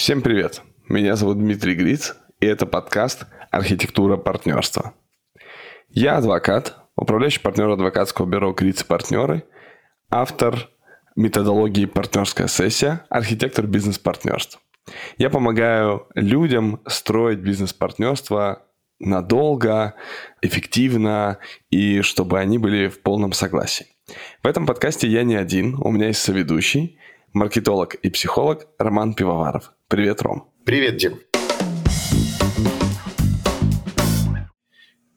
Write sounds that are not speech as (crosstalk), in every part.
Всем привет! Меня зовут Дмитрий Гриц, и это подкаст «Архитектура партнерства». Я адвокат, управляющий партнер адвокатского бюро «Гриц и партнеры», автор методологии «Партнерская сессия», архитектор бизнес-партнерств. Я помогаю людям строить бизнес-партнерство надолго, эффективно и чтобы они были в полном согласии. В этом подкасте я не один, у меня есть соведущий, маркетолог и психолог Роман Пивоваров. Привет, Ром. Привет, Дим.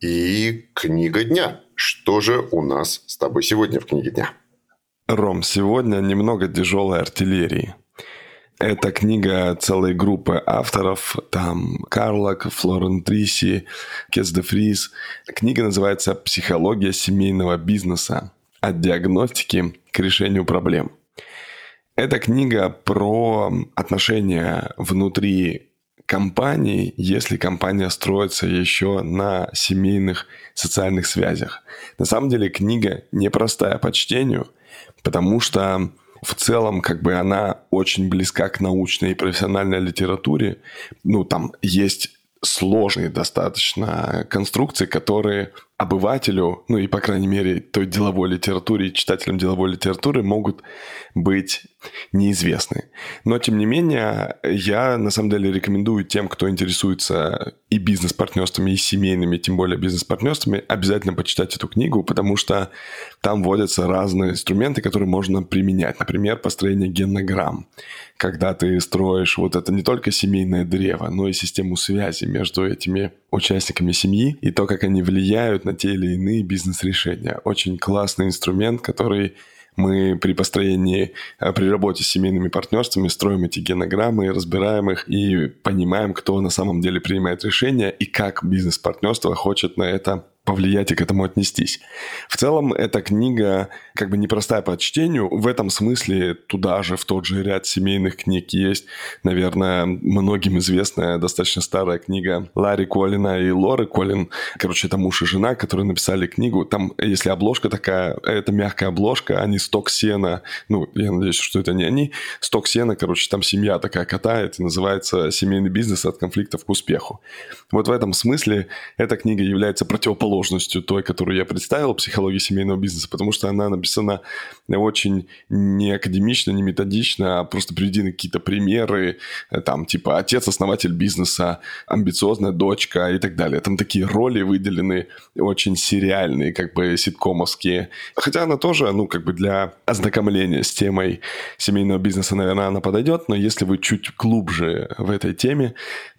И книга дня. Что же у нас с тобой сегодня в книге дня? Ром, сегодня немного тяжелой артиллерии. Это книга целой группы авторов. Там Карлок, Флорен Триси, Кес де Фрис. Книга называется «Психология семейного бизнеса. От диагностики к решению проблем». Это книга про отношения внутри компании, если компания строится еще на семейных социальных связях. На самом деле книга непростая по чтению, потому что в целом как бы она очень близка к научной и профессиональной литературе. Ну, там есть сложные достаточно конструкции, которые обывателю, ну и, по крайней мере, той деловой литературе читателям деловой литературы могут быть неизвестны. Но, тем не менее, я, на самом деле, рекомендую тем, кто интересуется и бизнес-партнерствами, и семейными, тем более бизнес-партнерствами, обязательно почитать эту книгу, потому что там вводятся разные инструменты, которые можно применять. Например, построение генограмм, когда ты строишь вот это не только семейное древо, но и систему связи между этими участниками семьи и то, как они влияют на те или иные бизнес-решения. Очень классный инструмент, который мы при построении, э, при работе с семейными партнерствами строим эти генограммы, разбираем их и понимаем, кто на самом деле принимает решения и как бизнес-партнерство хочет на это повлиять и к этому отнестись. В целом, эта книга как бы непростая по чтению. В этом смысле туда же, в тот же ряд семейных книг есть, наверное, многим известная достаточно старая книга Ларри Коллина и Лоры Коллин. Короче, это муж и жена, которые написали книгу. Там, если обложка такая, это мягкая обложка, они сток сена, ну, я надеюсь, что это не они, сток сена, короче, там семья такая катает, и называется «Семейный бизнес от конфликтов к успеху». Вот в этом смысле эта книга является противоположностью той, которую я представил, психологии семейного бизнеса, потому что она написана очень не академично, не методично, а просто приведены какие-то примеры, э, там, типа, отец-основатель бизнеса, амбициозная дочка и так далее. Там такие роли выделены очень сериальные, как бы ситкомовские. Хотя она тоже, ну, как бы для ознакомления с темой семейного бизнеса, наверное, она подойдет, но если вы чуть глубже в этой теме,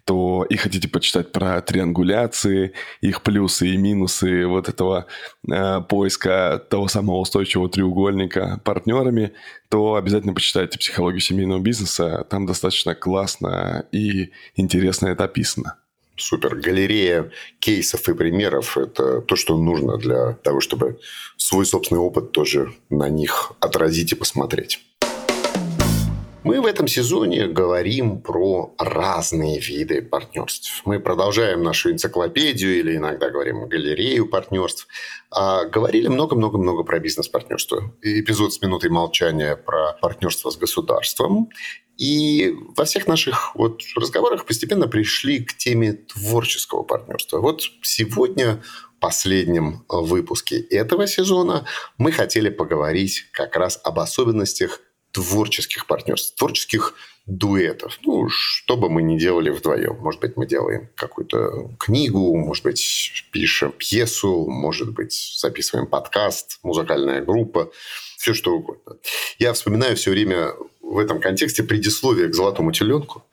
то и хотите почитать про триангуляции, их плюсы и минусы вот этого э, поиска того самого устойчивого треугольника партнерами, то обязательно почитайте «Психологию семейного бизнеса». Там достаточно классно и интересно это описано. Супер. Галерея кейсов и примеров – это то, что нужно для того, чтобы свой собственный опыт тоже на них отразить и посмотреть. Мы в этом сезоне говорим про разные виды партнерств. Мы продолжаем нашу энциклопедию или иногда говорим галерею партнерств. А говорили много-много-много про бизнес-партнерство. Эпизод с минутой молчания про партнерство с государством. И во всех наших вот разговорах постепенно пришли к теме творческого партнерства. Вот сегодня последнем выпуске этого сезона мы хотели поговорить как раз об особенностях творческих партнерств, творческих дуэтов. Ну, что бы мы ни делали вдвоем. Может быть, мы делаем какую-то книгу, может быть, пишем пьесу, может быть, записываем подкаст, музыкальная группа, все что угодно. Я вспоминаю все время в этом контексте предисловие к «Золотому теленку».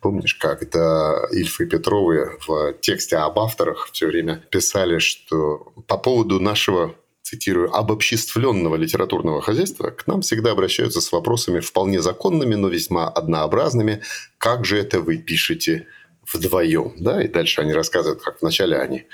Помнишь, когда Ильф и Петровы в тексте об авторах все время писали, что по поводу нашего цитирую, обобществленного литературного хозяйства к нам всегда обращаются с вопросами вполне законными, но весьма однообразными. Как же это вы пишете вдвоем, да, и дальше они рассказывают, как вначале они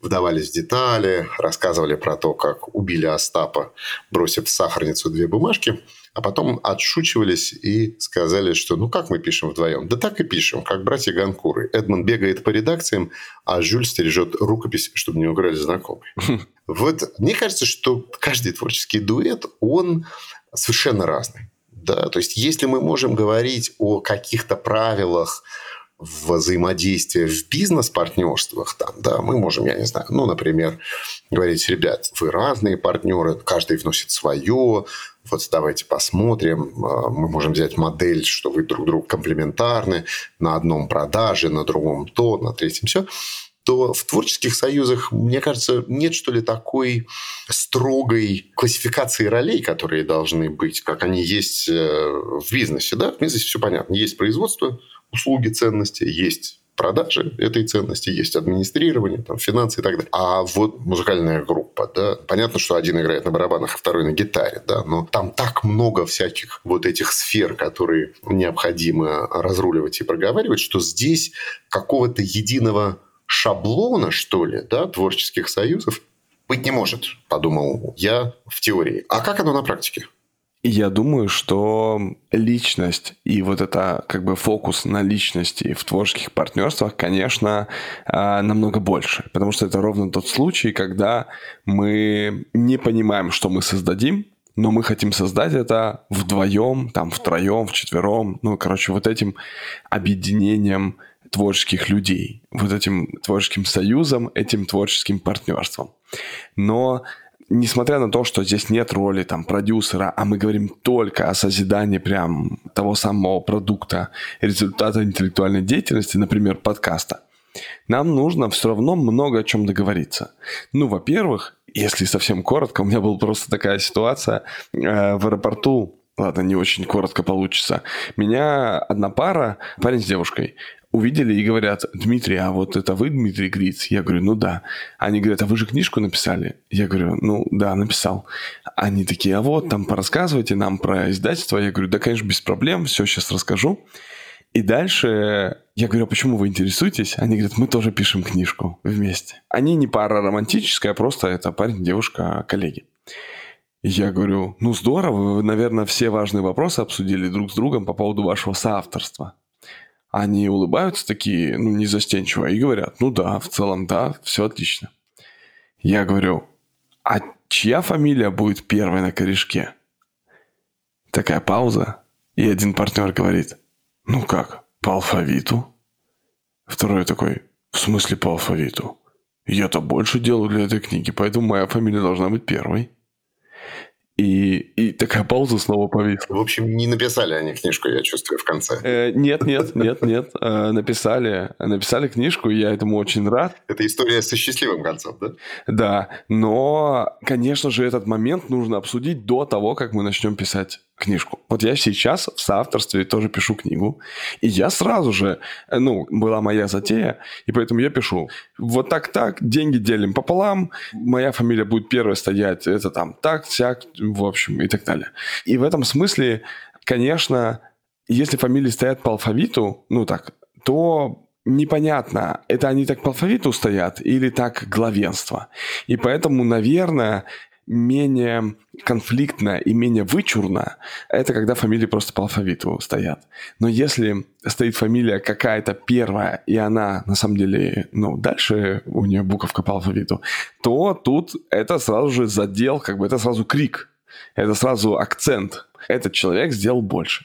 вдавались в детали, рассказывали про то, как убили Остапа, бросив в сахарницу две бумажки – а потом отшучивались и сказали, что ну как мы пишем вдвоем? Да так и пишем, как братья Ганкуры. Эдмон бегает по редакциям, а Жюль стережет рукопись, чтобы не украли знакомые. (laughs) Вот мне кажется, что каждый творческий дуэт, он совершенно разный. Да? То есть, если мы можем говорить о каких-то правилах взаимодействия в бизнес-партнерствах, там, да, мы можем, я не знаю, ну, например, говорить, ребят, вы разные партнеры, каждый вносит свое, вот давайте посмотрим, а, мы можем взять модель, что вы друг другу комплементарны, на одном продаже, на другом то, на третьем все то в творческих союзах, мне кажется, нет, что ли, такой строгой классификации ролей, которые должны быть, как они есть э, в бизнесе. Да? В бизнесе все понятно. Есть производство, услуги, ценности, есть продажи этой ценности, есть администрирование, там, финансы и так далее. А вот музыкальная группа, да, понятно, что один играет на барабанах, а второй на гитаре, да, но там так много всяких вот этих сфер, которые необходимо разруливать и проговаривать, что здесь какого-то единого шаблона, что ли, да, творческих союзов быть не может, подумал я в теории. А как оно на практике? Я думаю, что личность и вот это как бы фокус на личности в творческих партнерствах, конечно, а, намного больше, потому что это ровно тот случай, когда мы не понимаем, что мы создадим, но мы хотим создать это вдвоем, там, втроем, вчетвером, ну, короче, вот этим объединением творческих людей, вот этим творческим союзом, этим творческим партнерством. Но несмотря на то, что здесь нет роли там продюсера, а мы говорим только о созидании прям того самого продукта, результата интеллектуальной деятельности, например, подкаста, нам нужно все равно много о чем договориться. Ну, во-первых, если совсем коротко, у меня была просто такая ситуация э, в аэропорту, ладно, не очень коротко получится. Меня одна пара, парень с девушкой, увидели и говорят, Дмитрий, а вот это вы Дмитрий Гриц? Я говорю, ну да. Они говорят, а вы же книжку написали? Я говорю, ну да, написал. Они такие, а вот там порассказывайте нам про издательство. Я говорю, да, конечно, без проблем, все сейчас расскажу. И дальше я говорю, а почему вы интересуетесь? Они говорят, мы тоже пишем книжку вместе. Они не пара романтическая, просто это парень, девушка, коллеги. Я говорю, ну здорово, вы, наверное, все важные вопросы обсудили друг с другом по поводу вашего соавторства они улыбаются такие, ну, не застенчиво, и говорят, ну да, в целом да, все отлично. Я говорю, а чья фамилия будет первой на корешке? Такая пауза, и один партнер говорит, ну как, по алфавиту? Второй такой, в смысле по алфавиту? Я-то больше делаю для этой книги, поэтому моя фамилия должна быть первой. И, и такая пауза снова повисла. В общем, не написали они книжку, я чувствую, в конце. Э, нет, нет, нет, нет. Э, написали, написали книжку, и я этому очень рад. Это история со счастливым концом, да? Да, но, конечно же, этот момент нужно обсудить до того, как мы начнем писать книжку. Вот я сейчас в соавторстве тоже пишу книгу, и я сразу же, э, ну, была моя затея, и поэтому я пишу, вот так-так, деньги делим пополам, моя фамилия будет первая стоять, это там так, сяк, в общем, и так далее. И в этом смысле, конечно, если фамилии стоят по алфавиту, ну так, то непонятно, это они так по алфавиту стоят или так главенство. И поэтому, наверное, менее конфликтно и менее вычурно, это когда фамилии просто по алфавиту стоят. Но если стоит фамилия какая-то первая, и она на самом деле, ну, дальше у нее буковка по алфавиту, то тут это сразу же задел, как бы это сразу крик, это сразу акцент. Этот человек сделал больше.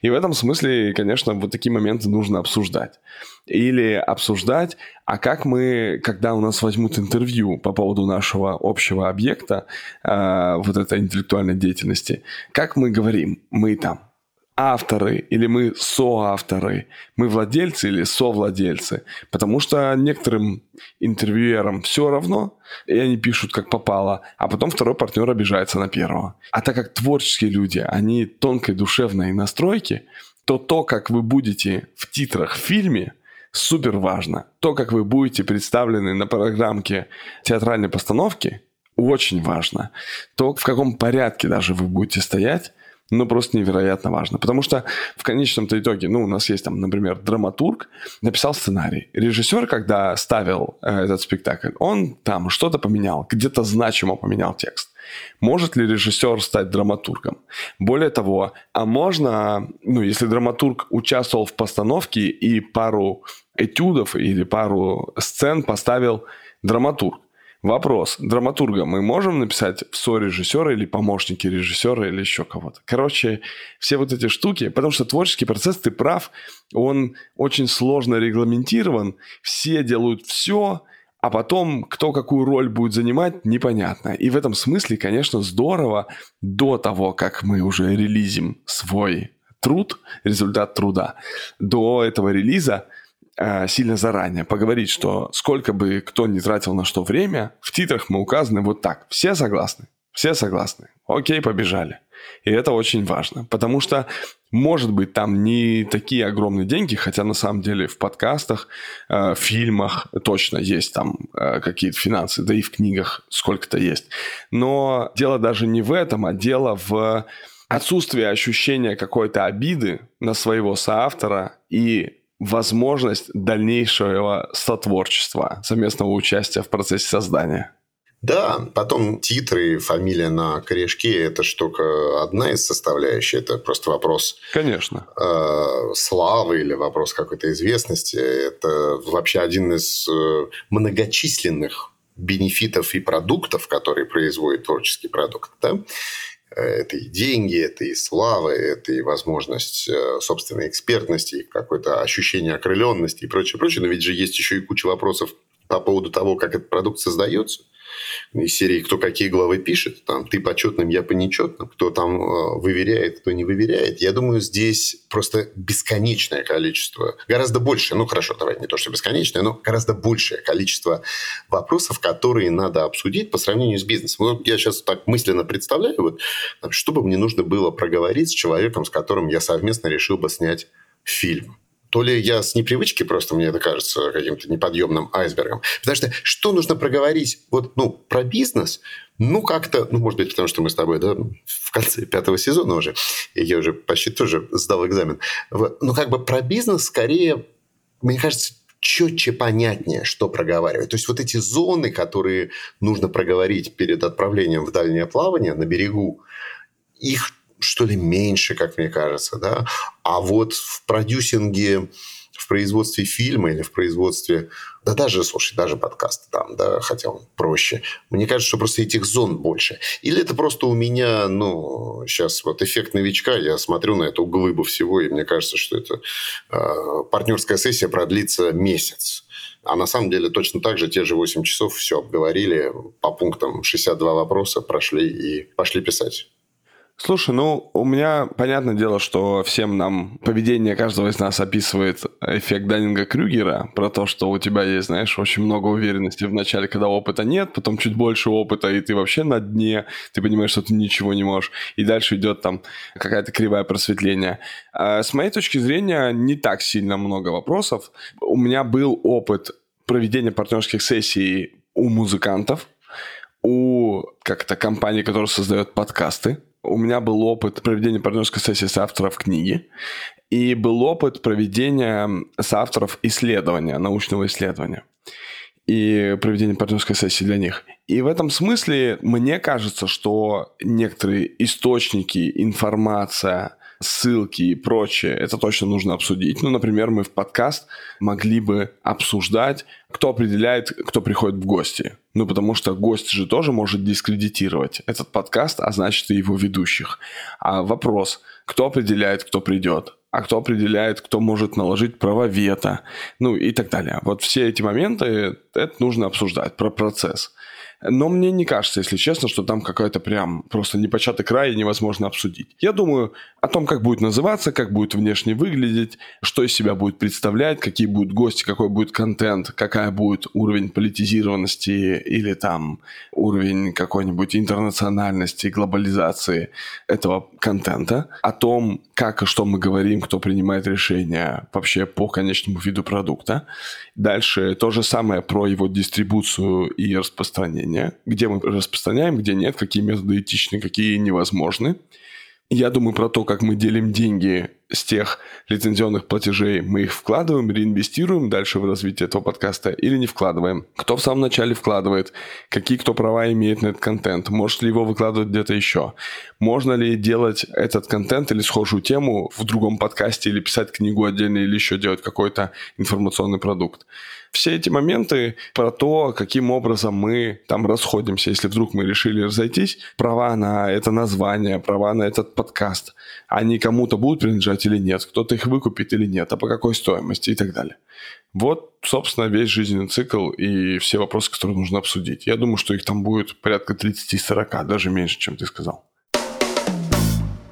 И в этом смысле, конечно, вот такие моменты нужно обсуждать. Или обсуждать, а как мы, когда у нас возьмут интервью по поводу нашего общего объекта, э, вот этой интеллектуальной деятельности, как мы говорим, мы там авторы или мы соавторы, мы владельцы или совладельцы. Потому что некоторым интервьюерам все равно, и они пишут как попало, а потом второй партнер обижается на первого. А так как творческие люди, они тонкой душевной настройки, то то, как вы будете в титрах в фильме, супер важно. То, как вы будете представлены на программке театральной постановки, очень важно. То, в каком порядке даже вы будете стоять, ну, просто невероятно важно. Потому что в конечном-то итоге, ну, у нас есть там, например, драматург, написал сценарий. Режиссер, когда ставил э, этот спектакль, он там что-то поменял, где-то значимо поменял текст. Может ли режиссер стать драматургом? Более того, а можно, ну, если драматург участвовал в постановке и пару этюдов или пару сцен поставил драматург, Вопрос. Драматурга мы можем написать в со-режиссера или помощники режиссера или еще кого-то? Короче, все вот эти штуки, потому что творческий процесс, ты прав, он очень сложно регламентирован, все делают все, а потом кто какую роль будет занимать, непонятно. И в этом смысле, конечно, здорово до того, как мы уже релизим свой труд, результат труда, до этого релиза сильно заранее поговорить, что сколько бы кто ни тратил на что время, в титрах мы указаны вот так. Все согласны? Все согласны. Окей, побежали. И это очень важно, потому что, может быть, там не такие огромные деньги, хотя на самом деле в подкастах, э, в фильмах точно есть там э, какие-то финансы, да и в книгах сколько-то есть. Но дело даже не в этом, а дело в отсутствии ощущения какой-то обиды на своего соавтора и возможность дальнейшего сотворчества, совместного участия в процессе создания. Да, потом титры, фамилия на корешке – это штука одна из составляющих. Это просто вопрос Конечно. Э, славы или вопрос какой-то известности. Это вообще один из э, многочисленных бенефитов и продуктов, которые производит творческий продукт. Да? Это и деньги, это и слава, это и возможность э, собственной экспертности, какое-то ощущение окрыленности и прочее, прочее. Но ведь же есть еще и куча вопросов по поводу того, как этот продукт создается – из серии «Кто какие главы пишет», там «Ты почетным, я по нечетным», кто там э, выверяет, кто не выверяет. Я думаю, здесь просто бесконечное количество, гораздо больше, ну хорошо, давай не то, что бесконечное, но гораздо большее количество вопросов, которые надо обсудить по сравнению с бизнесом. Вот я сейчас так мысленно представляю, вот, что бы мне нужно было проговорить с человеком, с которым я совместно решил бы снять фильм то ли я с непривычки просто, мне это кажется каким-то неподъемным айсбергом. Потому что что нужно проговорить вот, ну, про бизнес, ну, как-то, ну, может быть, потому что мы с тобой, да, в конце пятого сезона уже, и я уже почти тоже сдал экзамен. Ну, как бы про бизнес скорее, мне кажется, четче понятнее, что проговаривать. То есть вот эти зоны, которые нужно проговорить перед отправлением в дальнее плавание на берегу, их что ли, меньше, как мне кажется, да. А вот в продюсинге, в производстве фильма или в производстве, да даже, слушай, даже подкаста там, да, хотя он проще. Мне кажется, что просто этих зон больше. Или это просто у меня, ну, сейчас вот эффект новичка, я смотрю на эту глыбу всего, и мне кажется, что это э, партнерская сессия продлится месяц. А на самом деле точно так же те же 8 часов все обговорили, по пунктам 62 вопроса прошли и пошли писать. Слушай, ну, у меня понятное дело, что всем нам поведение каждого из нас описывает эффект Даннинга-Крюгера, про то, что у тебя есть, знаешь, очень много уверенности в начале, когда опыта нет, потом чуть больше опыта, и ты вообще на дне, ты понимаешь, что ты ничего не можешь, и дальше идет там какая-то кривая просветление. А с моей точки зрения, не так сильно много вопросов. У меня был опыт проведения партнерских сессий у музыкантов, у как-то компании, которая создает подкасты, у меня был опыт проведения партнерской сессии с авторов книги, и был опыт проведения с авторов исследования, научного исследования и проведения партнерской сессии для них. И в этом смысле мне кажется, что некоторые источники, информация, ссылки и прочее, это точно нужно обсудить. Ну, например, мы в подкаст могли бы обсуждать, кто определяет, кто приходит в гости. Ну, потому что гость же тоже может дискредитировать этот подкаст, а значит и его ведущих. А вопрос, кто определяет, кто придет? а кто определяет, кто может наложить право вето, ну и так далее. Вот все эти моменты, это нужно обсуждать, про процесс. Но мне не кажется, если честно, что там какая-то прям просто непочатый край и невозможно обсудить. Я думаю о том, как будет называться, как будет внешне выглядеть, что из себя будет представлять, какие будут гости, какой будет контент, какая будет уровень политизированности или там уровень какой-нибудь интернациональности, глобализации этого контента, о том, как и что мы говорим, кто принимает решения вообще по конечному виду продукта. Дальше то же самое про его дистрибуцию и распространение, где мы распространяем, где нет, какие методы этичны, какие невозможны. Я думаю про то, как мы делим деньги с тех лицензионных платежей, мы их вкладываем, реинвестируем дальше в развитие этого подкаста или не вкладываем. Кто в самом начале вкладывает, какие кто права имеет на этот контент, может ли его выкладывать где-то еще, можно ли делать этот контент или схожую тему в другом подкасте или писать книгу отдельно или еще делать какой-то информационный продукт. Все эти моменты про то, каким образом мы там расходимся, если вдруг мы решили разойтись, права на это название, права на этот подкаст, они кому-то будут принадлежать или нет, кто-то их выкупит или нет, а по какой стоимости и так далее. Вот, собственно, весь жизненный цикл и все вопросы, которые нужно обсудить. Я думаю, что их там будет порядка 30-40, даже меньше, чем ты сказал.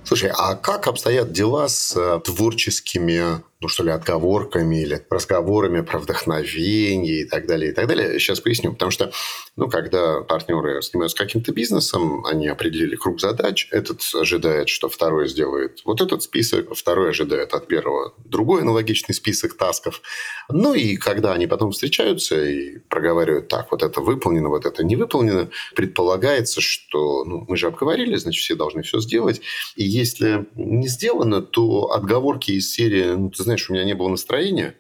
Слушай, а как обстоят дела с э, творческими ну что ли, отговорками или разговорами про вдохновение и так далее, и так далее. Сейчас поясню. Потому что, ну, когда партнеры занимаются каким-то бизнесом, они определили круг задач, этот ожидает, что второй сделает вот этот список, второй ожидает от первого другой аналогичный список тасков. Ну, и когда они потом встречаются и проговаривают, так, вот это выполнено, вот это не выполнено, предполагается, что, ну, мы же обговорили, значит, все должны все сделать. И если не сделано, то отговорки из серии, ну, ты знаешь, знаешь, у меня не было настроения,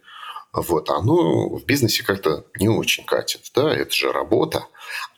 вот, оно в бизнесе как-то не очень катит, да, это же работа.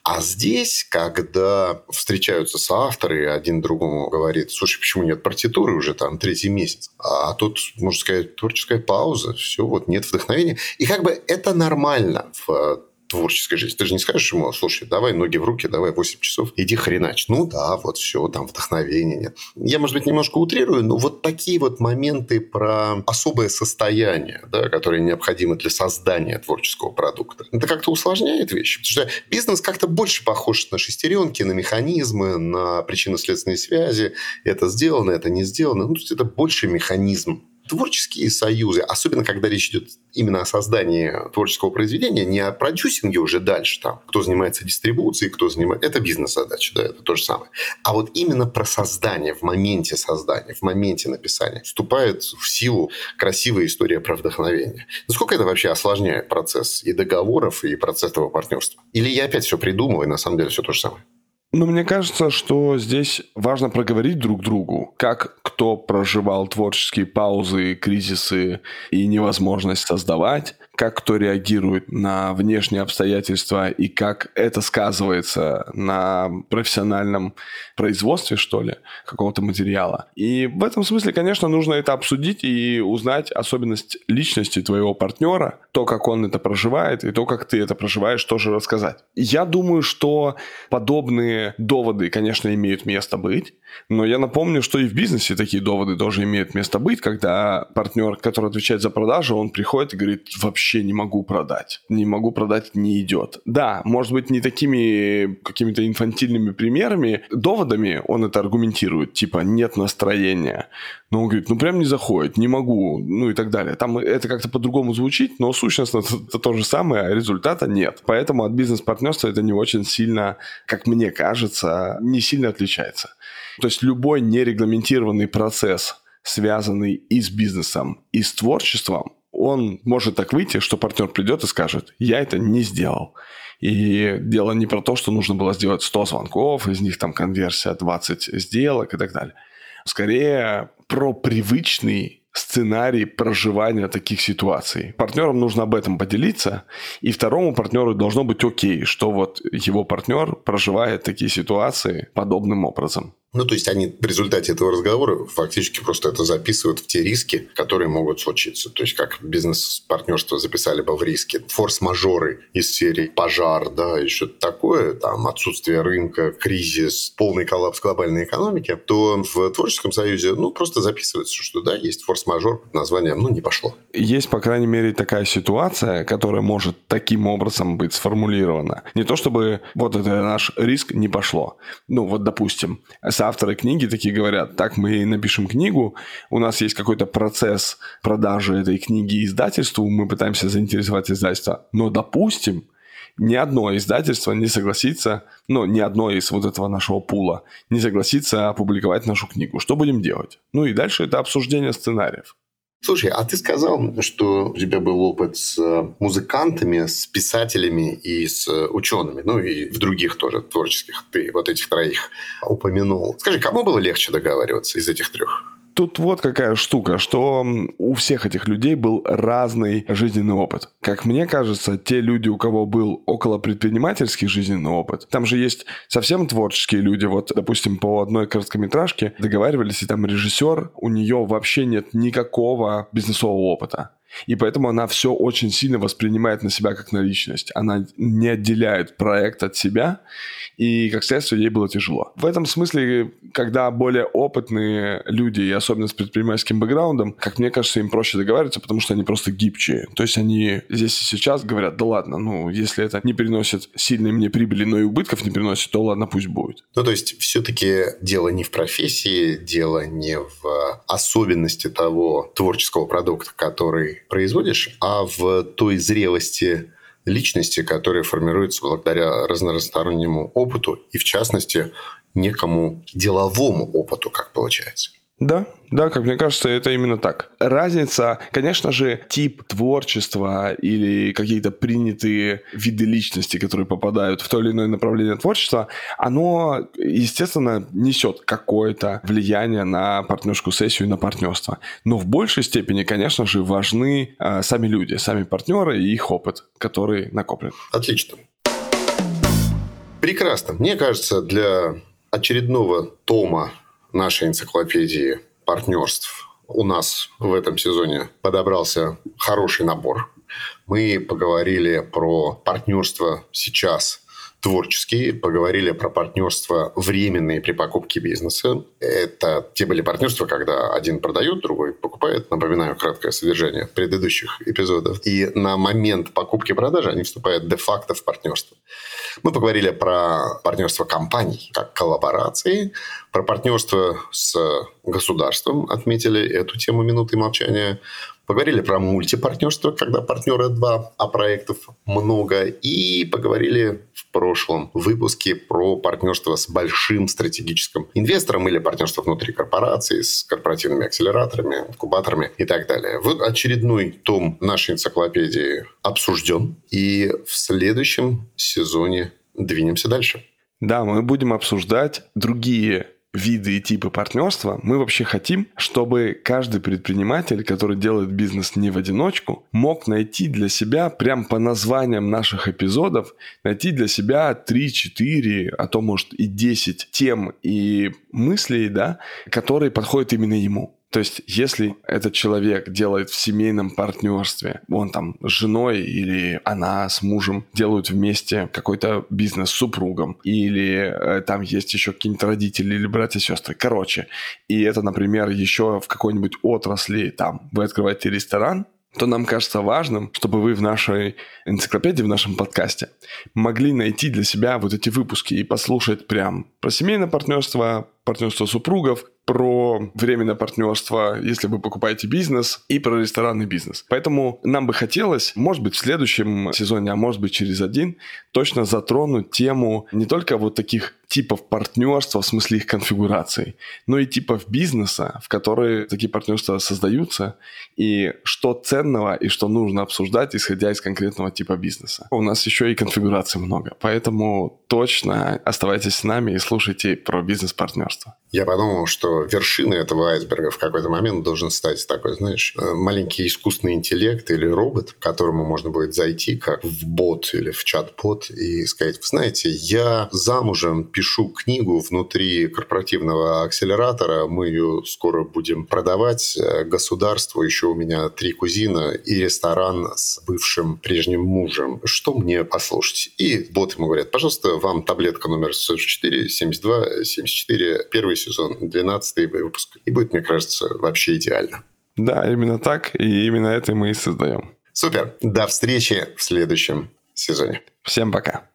А здесь, когда встречаются соавторы, и один другому говорит, слушай, почему нет партитуры уже там третий месяц? А тут, можно сказать, творческая пауза, все, вот нет вдохновения. И как бы это нормально в творческой жизни. Ты же не скажешь ему, слушай, давай ноги в руки, давай 8 часов, иди хренач. Ну да, вот все, там вдохновения нет. Я, может быть, немножко утрирую, но вот такие вот моменты про особое состояние, да, которое необходимо для создания творческого продукта, это как-то усложняет вещи. Потому что бизнес как-то больше похож на шестеренки, на механизмы, на причинно-следственные связи. Это сделано, это не сделано. Ну, то есть это больше механизм творческие союзы, особенно когда речь идет именно о создании творческого произведения, не о продюсинге уже дальше, там, кто занимается дистрибуцией, кто занимается... Это бизнес-задача, да, это то же самое. А вот именно про создание, в моменте создания, в моменте написания вступает в силу красивая история про вдохновение. Насколько это вообще осложняет процесс и договоров, и процесс этого партнерства? Или я опять все придумал, и на самом деле все то же самое? Ну, мне кажется, что здесь важно проговорить друг другу, как кто проживал творческие паузы, кризисы и невозможность создавать, как кто реагирует на внешние обстоятельства и как это сказывается на профессиональном производстве, что ли, какого-то материала. И в этом смысле, конечно, нужно это обсудить и узнать особенность личности твоего партнера, то, как он это проживает, и то, как ты это проживаешь, тоже рассказать. Я думаю, что подобные доводы, конечно, имеют место быть, но я напомню, что и в бизнесе такие доводы тоже имеют место быть, когда партнер, который отвечает за продажу, он приходит и говорит, вообще не могу продать, не могу продать, не идет. Да, может быть, не такими какими-то инфантильными примерами, доводами он это аргументирует, типа нет настроения. Но он говорит, ну прям не заходит, не могу, ну и так далее. Там это как-то по-другому звучит, но сущностно это то же самое, а результата нет. Поэтому от бизнес-партнерства это не очень сильно, как мне кажется, не сильно отличается. То есть любой нерегламентированный процесс, связанный и с бизнесом, и с творчеством, он может так выйти, что партнер придет и скажет, я это не сделал. И дело не про то, что нужно было сделать 100 звонков, из них там конверсия 20 сделок и так далее. Скорее про привычный сценарий проживания таких ситуаций. Партнерам нужно об этом поделиться, и второму партнеру должно быть окей, что вот его партнер проживает такие ситуации подобным образом. Ну, то есть они в результате этого разговора фактически просто это записывают в те риски, которые могут случиться. То есть как бизнес-партнерство записали бы в риски. Форс-мажоры из серии пожар, да, и что-то такое, там отсутствие рынка, кризис, полный коллапс глобальной экономики, то в творческом союзе, ну, просто записывается, что да, есть форс-мажор под названием, ну, не пошло. Есть, по крайней мере, такая ситуация, которая может таким образом быть сформулирована. Не то чтобы вот это наш риск не пошло. Ну, вот, допустим, авторы книги такие говорят, так, мы напишем книгу, у нас есть какой-то процесс продажи этой книги издательству, мы пытаемся заинтересовать издательство, но, допустим, ни одно издательство не согласится, ну, ни одно из вот этого нашего пула не согласится опубликовать нашу книгу. Что будем делать? Ну и дальше это обсуждение сценариев. Слушай, а ты сказал, что у тебя был опыт с э, музыкантами, с писателями и с э, учеными, ну и в других тоже творческих. Ты вот этих троих упомянул. Скажи, кому было легче договариваться из этих трех? Тут вот какая штука, что у всех этих людей был разный жизненный опыт. Как мне кажется, те люди, у кого был около предпринимательский жизненный опыт, там же есть совсем творческие люди. Вот, допустим, по одной короткометражке договаривались, и там режиссер, у нее вообще нет никакого бизнесового опыта. И поэтому она все очень сильно воспринимает на себя как на личность. Она не отделяет проект от себя, и, как следствие, ей было тяжело. В этом смысле, когда более опытные люди, и особенно с предпринимательским бэкграундом, как мне кажется, им проще договариваться, потому что они просто гибче. То есть они здесь и сейчас говорят, да ладно, ну, если это не приносит сильной мне прибыли, но и убытков не приносит, то ладно, пусть будет. Ну, то есть все-таки дело не в профессии, дело не в особенности того творческого продукта, который производишь, а в той зрелости личности, которая формируется благодаря разностороннему опыту и, в частности, некому деловому опыту, как получается. Да, да, как мне кажется, это именно так. Разница, конечно же, тип творчества или какие-то принятые виды личности, которые попадают в то или иное направление творчества, оно, естественно, несет какое-то влияние на партнерскую сессию и на партнерство. Но в большей степени, конечно же, важны э, сами люди, сами партнеры и их опыт, который накоплен. Отлично. Прекрасно. Мне кажется, для очередного тома нашей энциклопедии партнерств у нас в этом сезоне подобрался хороший набор. Мы поговорили про партнерство сейчас творческие, поговорили про партнерство временные при покупке бизнеса. Это те были партнерства, когда один продает, другой покупает. Напоминаю краткое содержание предыдущих эпизодов. И на момент покупки-продажи они вступают де-факто в партнерство. Мы поговорили про партнерство компаний как коллаборации, про партнерство с государством, отметили эту тему минуты молчания, Поговорили про мультипартнерство, когда партнеры два, а проектов много. И поговорили в прошлом выпуске про партнерство с большим стратегическим инвестором или партнерство внутри корпорации с корпоративными акселераторами, инкубаторами и так далее. Вот очередной том нашей энциклопедии обсужден. И в следующем сезоне двинемся дальше. Да, мы будем обсуждать другие виды и типы партнерства, мы вообще хотим, чтобы каждый предприниматель, который делает бизнес не в одиночку, мог найти для себя, прям по названиям наших эпизодов, найти для себя 3-4, а то может и 10 тем и мыслей, да, которые подходят именно ему. То есть, если этот человек делает в семейном партнерстве, он там с женой или она с мужем делают вместе какой-то бизнес с супругом, или э, там есть еще какие-нибудь родители или братья-сестры, короче, и это, например, еще в какой-нибудь отрасли, там, вы открываете ресторан, то нам кажется важным, чтобы вы в нашей энциклопедии, в нашем подкасте могли найти для себя вот эти выпуски и послушать прям про семейное партнерство, партнерство супругов, про временное партнерство, если вы покупаете бизнес, и про ресторанный бизнес. Поэтому нам бы хотелось, может быть, в следующем сезоне, а может быть, через один, точно затронуть тему не только вот таких типов партнерства, в смысле их конфигурации, но и типов бизнеса, в которые такие партнерства создаются, и что ценного и что нужно обсуждать, исходя из конкретного типа бизнеса. У нас еще и конфигураций много, поэтому точно оставайтесь с нами и слушайте про бизнес-партнерство. Я подумал, что вершиной этого айсберга в какой-то момент должен стать такой, знаешь, э, маленький искусственный интеллект или робот, к которому можно будет зайти как в бот или в чат-бот и сказать, вы знаете, я замужем, пишу книгу внутри корпоративного акселератора, мы ее скоро будем продавать э, государству, еще у меня три кузина и ресторан с бывшим прежним мужем. Что мне послушать? И бот ему говорят, пожалуйста, вам таблетка номер 44, 72, 74, первый сезон, 12 выпуск. И будет, мне кажется, вообще идеально. Да, именно так, и именно это мы и создаем. Супер. До встречи в следующем сезоне. Всем пока.